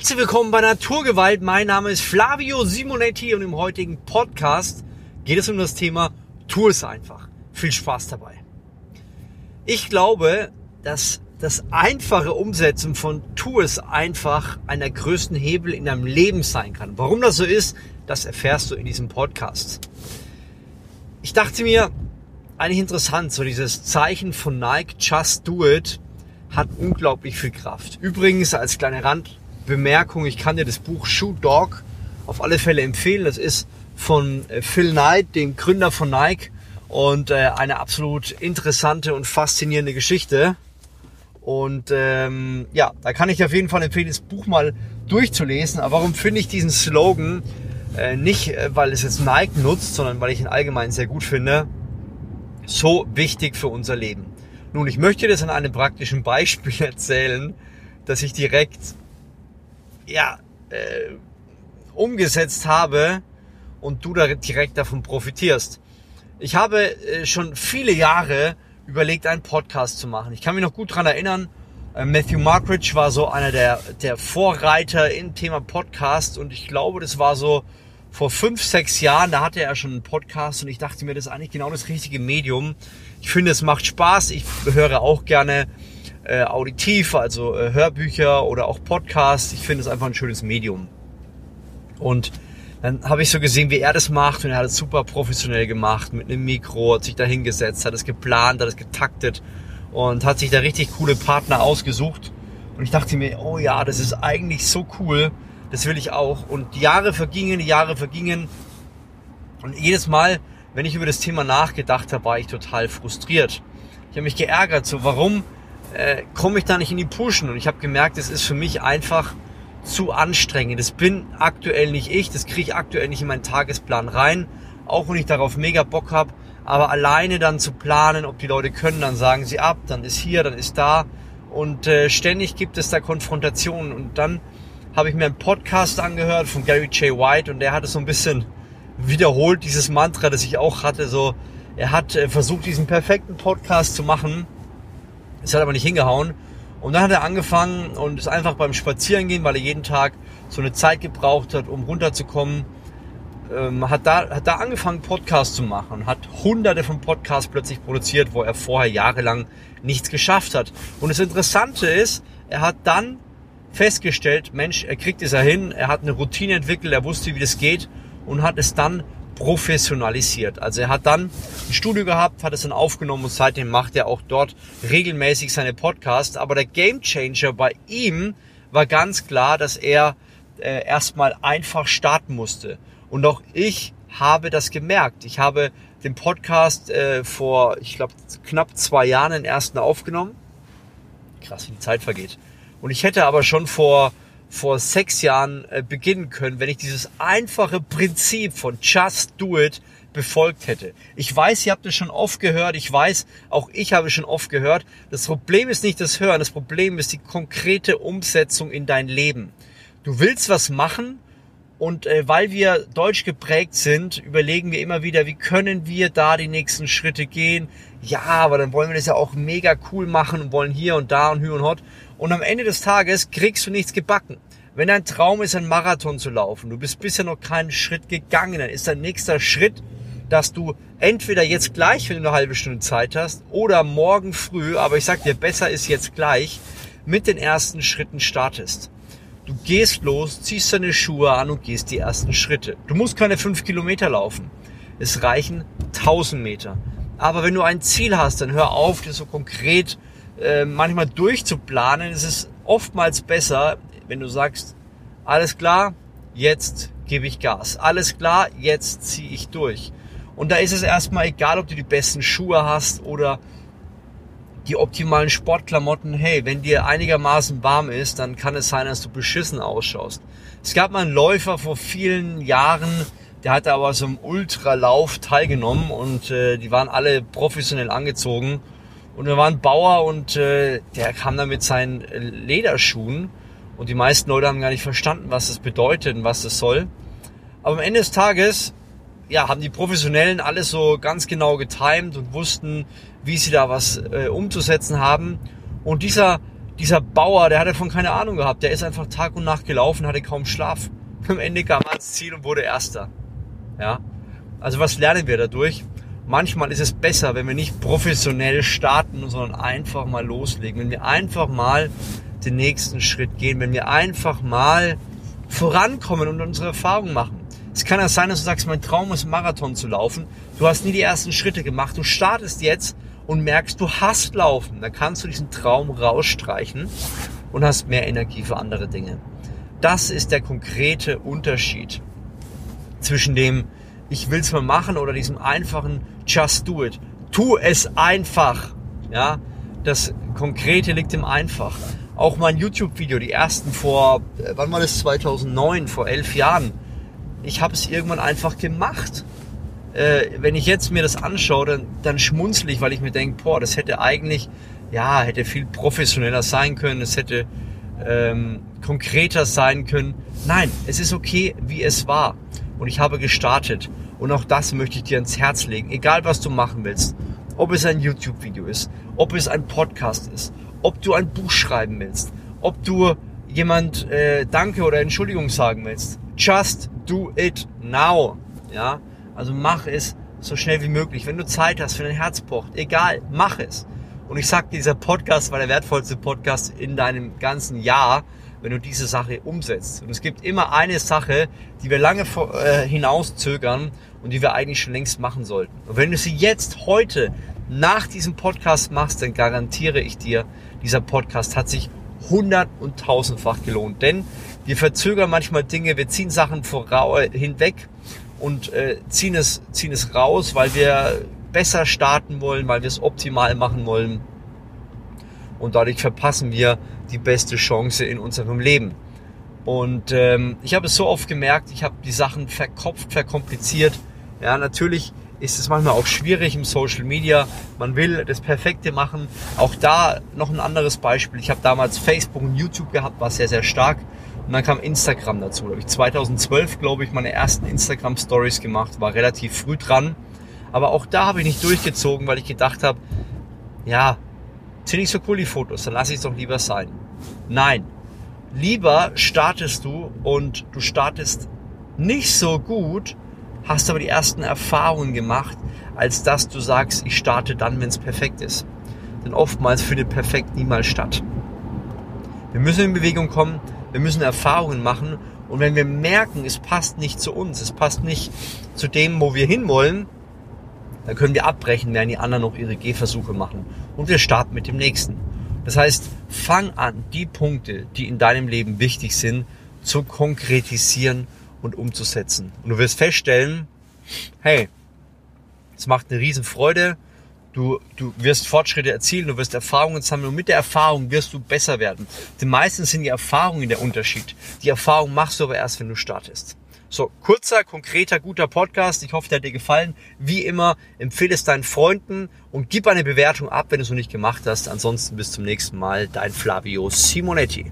Herzlich willkommen bei Naturgewalt. Mein Name ist Flavio Simonetti und im heutigen Podcast geht es um das Thema Tu es einfach. Viel Spaß dabei. Ich glaube, dass das einfache Umsetzen von Tu es einfach einer größten Hebel in deinem Leben sein kann. Warum das so ist, das erfährst du in diesem Podcast. Ich dachte mir, eigentlich interessant, so dieses Zeichen von Nike, Just Do It, hat unglaublich viel Kraft. Übrigens als kleine Randbemerkung, ich kann dir das Buch Shoe Dog auf alle Fälle empfehlen. Das ist von äh, Phil Knight, dem Gründer von Nike und äh, eine absolut interessante und faszinierende Geschichte. Und ähm, ja, da kann ich auf jeden Fall empfehlen, das Buch mal durchzulesen. Aber warum finde ich diesen Slogan äh, nicht, äh, weil es jetzt Nike nutzt, sondern weil ich ihn allgemein sehr gut finde, so wichtig für unser Leben? Nun, ich möchte das an einem praktischen Beispiel erzählen, dass ich direkt, ja, äh, umgesetzt habe und du da direkt davon profitierst. Ich habe äh, schon viele Jahre überlegt, einen Podcast zu machen. Ich kann mich noch gut dran erinnern, äh, Matthew Markridge war so einer der, der Vorreiter im Thema Podcast und ich glaube, das war so vor fünf, sechs Jahren, da hatte er schon einen Podcast und ich dachte mir, das ist eigentlich genau das richtige Medium. Ich finde, es macht Spaß. Ich höre auch gerne äh, auditiv, also äh, Hörbücher oder auch Podcasts. Ich finde es einfach ein schönes Medium. Und dann habe ich so gesehen, wie er das macht und er hat es super professionell gemacht mit einem Mikro, hat sich da hingesetzt, hat es geplant, hat es getaktet und hat sich da richtig coole Partner ausgesucht. Und ich dachte mir, oh ja, das ist eigentlich so cool das will ich auch. Und die Jahre vergingen, die Jahre vergingen. Und jedes Mal, wenn ich über das Thema nachgedacht habe, war ich total frustriert. Ich habe mich geärgert, so warum äh, komme ich da nicht in die Pushen? Und ich habe gemerkt, es ist für mich einfach zu anstrengend. Das bin aktuell nicht ich, das kriege ich aktuell nicht in meinen Tagesplan rein, auch wenn ich darauf mega Bock habe. Aber alleine dann zu planen, ob die Leute können, dann sagen sie ab, dann ist hier, dann ist da. Und äh, ständig gibt es da Konfrontationen. Und dann habe ich mir einen Podcast angehört von Gary J. White und der hat es so ein bisschen wiederholt, dieses Mantra, das ich auch hatte. So, er hat äh, versucht, diesen perfekten Podcast zu machen. Es hat aber nicht hingehauen. Und dann hat er angefangen und ist einfach beim Spazierengehen, weil er jeden Tag so eine Zeit gebraucht hat, um runterzukommen, ähm, hat, da, hat da angefangen, Podcasts zu machen. Hat hunderte von Podcasts plötzlich produziert, wo er vorher jahrelang nichts geschafft hat. Und das Interessante ist, er hat dann festgestellt, Mensch, er kriegt es ja hin, er hat eine Routine entwickelt, er wusste, wie das geht und hat es dann professionalisiert. Also er hat dann ein Studio gehabt, hat es dann aufgenommen und seitdem macht er auch dort regelmäßig seine Podcasts. Aber der Gamechanger bei ihm war ganz klar, dass er äh, erstmal einfach starten musste. Und auch ich habe das gemerkt. Ich habe den Podcast äh, vor, ich glaube, knapp zwei Jahren den ersten aufgenommen. Krass, wie die Zeit vergeht. Und ich hätte aber schon vor, vor sechs Jahren äh, beginnen können, wenn ich dieses einfache Prinzip von Just Do It befolgt hätte. Ich weiß, ihr habt es schon oft gehört. Ich weiß, auch ich habe schon oft gehört. Das Problem ist nicht das Hören. Das Problem ist die konkrete Umsetzung in dein Leben. Du willst was machen und äh, weil wir deutsch geprägt sind, überlegen wir immer wieder, wie können wir da die nächsten Schritte gehen. Ja, aber dann wollen wir das ja auch mega cool machen und wollen hier und da und hü und hot. Und am Ende des Tages kriegst du nichts gebacken. Wenn dein Traum ist, einen Marathon zu laufen, du bist bisher noch keinen Schritt gegangen, dann ist dein nächster Schritt, dass du entweder jetzt gleich, wenn du eine halbe Stunde Zeit hast, oder morgen früh, aber ich sag dir, besser ist jetzt gleich, mit den ersten Schritten startest. Du gehst los, ziehst deine Schuhe an und gehst die ersten Schritte. Du musst keine fünf Kilometer laufen. Es reichen tausend Meter. Aber wenn du ein Ziel hast, dann hör auf, dir so konkret äh, manchmal durchzuplanen, ist es oftmals besser, wenn du sagst, alles klar, jetzt gebe ich Gas. Alles klar, jetzt ziehe ich durch. Und da ist es erstmal egal, ob du die besten Schuhe hast oder die optimalen Sportklamotten. Hey, wenn dir einigermaßen warm ist, dann kann es sein, dass du beschissen ausschaust. Es gab mal einen Läufer vor vielen Jahren, der hatte aber so einem Ultralauf teilgenommen und äh, die waren alle professionell angezogen und da war ein Bauer und äh, der kam da mit seinen Lederschuhen und die meisten Leute haben gar nicht verstanden, was das bedeutet und was das soll. Aber am Ende des Tages, ja, haben die Professionellen alles so ganz genau getimt und wussten, wie sie da was äh, umzusetzen haben. Und dieser dieser Bauer, der hatte von keine Ahnung gehabt. Der ist einfach Tag und Nacht gelaufen, hatte kaum Schlaf. Am Ende kam er ans Ziel und wurde Erster. Ja. Also was lernen wir dadurch? Manchmal ist es besser, wenn wir nicht professionell starten, sondern einfach mal loslegen. Wenn wir einfach mal den nächsten Schritt gehen, wenn wir einfach mal vorankommen und unsere Erfahrungen machen. Es kann ja sein, dass du sagst, mein Traum ist Marathon zu laufen. Du hast nie die ersten Schritte gemacht. Du startest jetzt und merkst, du hast Laufen. Dann kannst du diesen Traum rausstreichen und hast mehr Energie für andere Dinge. Das ist der konkrete Unterschied zwischen dem, ich will es mal machen oder diesem einfachen Just do it. Tu es einfach. Ja, das Konkrete liegt im Einfach. Auch mein YouTube-Video, die ersten vor, äh, wann war das? 2009, vor elf Jahren. Ich habe es irgendwann einfach gemacht. Äh, wenn ich jetzt mir das anschaue, dann, dann schmunzle ich, weil ich mir denke, boah, das hätte eigentlich, ja, hätte viel professioneller sein können. Es hätte ähm, konkreter sein können. Nein, es ist okay, wie es war. Und ich habe gestartet. Und auch das möchte ich dir ans Herz legen. Egal, was du machen willst. Ob es ein YouTube-Video ist, ob es ein Podcast ist, ob du ein Buch schreiben willst, ob du jemand äh, Danke oder Entschuldigung sagen willst. Just do it now. Ja, also mach es so schnell wie möglich. Wenn du Zeit hast, wenn dein Herz pocht, egal, mach es. Und ich sag, dieser Podcast war der wertvollste Podcast in deinem ganzen Jahr, wenn du diese Sache umsetzt. Und es gibt immer eine Sache, die wir lange vor, äh, hinauszögern und die wir eigentlich schon längst machen sollten. Und wenn du sie jetzt heute nach diesem Podcast machst, dann garantiere ich dir, dieser Podcast hat sich hundert- und tausendfach gelohnt. Denn wir verzögern manchmal Dinge, wir ziehen Sachen hinweg und äh, ziehen, es, ziehen es raus, weil wir besser starten wollen, weil wir es optimal machen wollen. Und dadurch verpassen wir die beste Chance in unserem Leben. Und ähm, ich habe es so oft gemerkt, ich habe die Sachen verkopft, verkompliziert. Ja, natürlich ist es manchmal auch schwierig im Social Media. Man will das Perfekte machen. Auch da noch ein anderes Beispiel. Ich habe damals Facebook und YouTube gehabt, war sehr, sehr stark. Und dann kam Instagram dazu. Da habe ich 2012, glaube ich, meine ersten Instagram Stories gemacht, war relativ früh dran. Aber auch da habe ich nicht durchgezogen, weil ich gedacht habe, ja, sind nicht so cool die Fotos, dann lasse ich es doch lieber sein. Nein, lieber startest du und du startest nicht so gut, hast aber die ersten Erfahrungen gemacht, als dass du sagst, ich starte dann, wenn es perfekt ist. Denn oftmals findet perfekt niemals statt. Wir müssen in Bewegung kommen, wir müssen Erfahrungen machen und wenn wir merken, es passt nicht zu uns, es passt nicht zu dem, wo wir hinwollen, dann können wir abbrechen, während die anderen noch ihre Gehversuche machen und wir starten mit dem nächsten. Das heißt, fang an, die Punkte, die in deinem Leben wichtig sind, zu konkretisieren und umzusetzen. Und du wirst feststellen, hey, es macht eine riesen Freude. Du, du wirst Fortschritte erzielen, du wirst Erfahrungen sammeln und mit der Erfahrung wirst du besser werden. Denn meistens sind die Erfahrungen der Unterschied. Die Erfahrung machst du aber erst, wenn du startest. So, kurzer, konkreter, guter Podcast. Ich hoffe, der hat dir gefallen. Wie immer, empfehle es deinen Freunden und gib eine Bewertung ab, wenn du es noch nicht gemacht hast. Ansonsten bis zum nächsten Mal. Dein Flavio Simonetti.